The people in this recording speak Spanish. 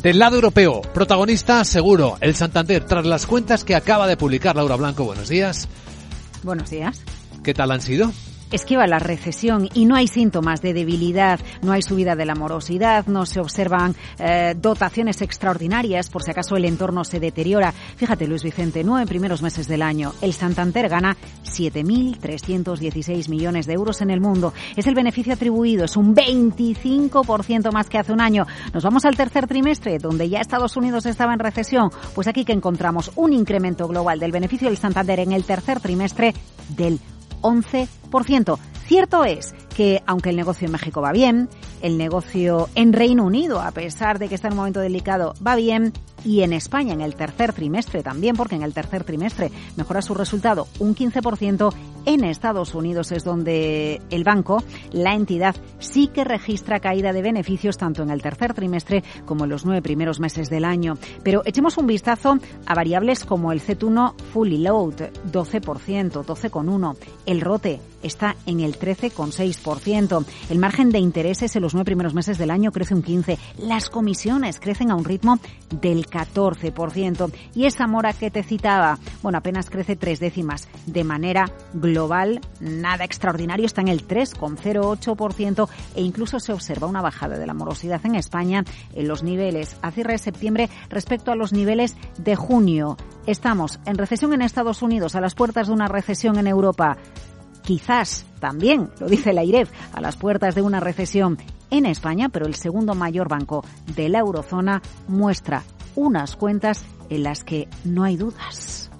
Del lado europeo, protagonista seguro, el Santander, tras las cuentas que acaba de publicar Laura Blanco. Buenos días. Buenos días. ¿Qué tal han sido? Esquiva la recesión y no hay síntomas de debilidad, no hay subida de la morosidad, no se observan eh, dotaciones extraordinarias por si acaso el entorno se deteriora. Fíjate, Luis Vicente, nueve primeros meses del año, el Santander gana 7.316 millones de euros en el mundo. Es el beneficio atribuido, es un 25% más que hace un año. Nos vamos al tercer trimestre, donde ya Estados Unidos estaba en recesión. Pues aquí que encontramos un incremento global del beneficio del Santander en el tercer trimestre del 11%. Cierto es que aunque el negocio en México va bien, el negocio en Reino Unido, a pesar de que está en un momento delicado, va bien, y en España en el tercer trimestre también, porque en el tercer trimestre mejora su resultado un 15%, en Estados Unidos es donde el banco, la entidad, sí que registra caída de beneficios tanto en el tercer trimestre como en los nueve primeros meses del año. Pero echemos un vistazo a variables como el C1 Fully Load, 12%, 12,1%, el ROTE está en el 13,6%, el margen de intereses en los nueve primeros meses del año crece un 15%, las comisiones crecen a un ritmo del 14%. Y esa mora que te citaba, bueno, apenas crece tres décimas. De manera global, nada extraordinario, está en el 3,08% e incluso se observa una bajada de la morosidad en España en los niveles a cierre de septiembre respecto a los niveles de junio. Estamos en recesión en Estados Unidos, a las puertas de una recesión en Europa quizás también, lo dice la IREF, a las puertas de una recesión en España, pero el segundo mayor banco de la eurozona muestra unas cuentas en las que no hay dudas.